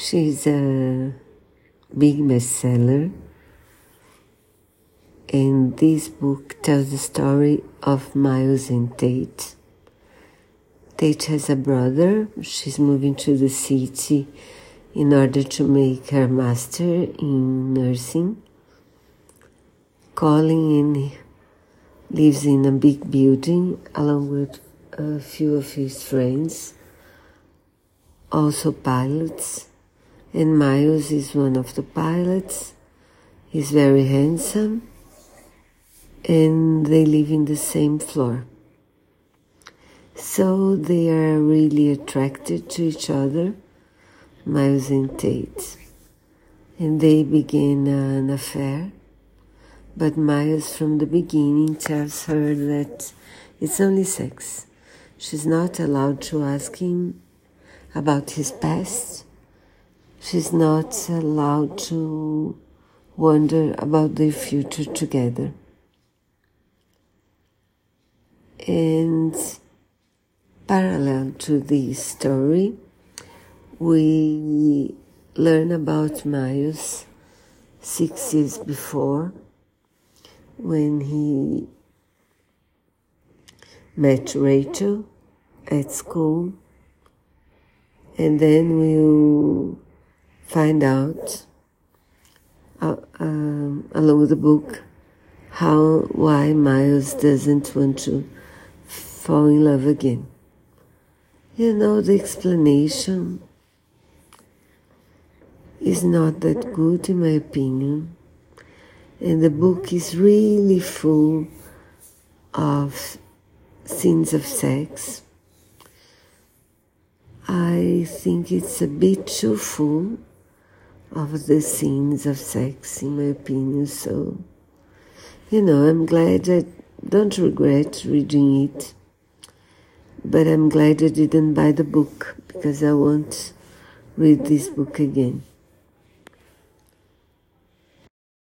She's a big bestseller, and this book tells the story of Miles and Tate. Tate has a brother. She's moving to the city in order to make her master in nursing. Colin lives in a big building along with a few of his friends, also pilots and Miles is one of the pilots. He's very handsome, and they live in the same floor. So they are really attracted to each other, Miles and Tate. And they begin an affair. But Miles, from the beginning, tells her that it's only sex. She's not allowed to ask him about his past she's not allowed to wonder about their future together. And parallel to this story, we learn about Miles six years before when he met Rachel at school, and then we'll find out uh, um, along the book how why Miles doesn't want to fall in love again. You know the explanation is not that good in my opinion, and the book is really full of scenes of sex. I think it's a bit too full of the scenes of sex, in my opinion. So, you know, I'm glad I don't regret reading it, but I'm glad I didn't buy the book because I won't read this book again.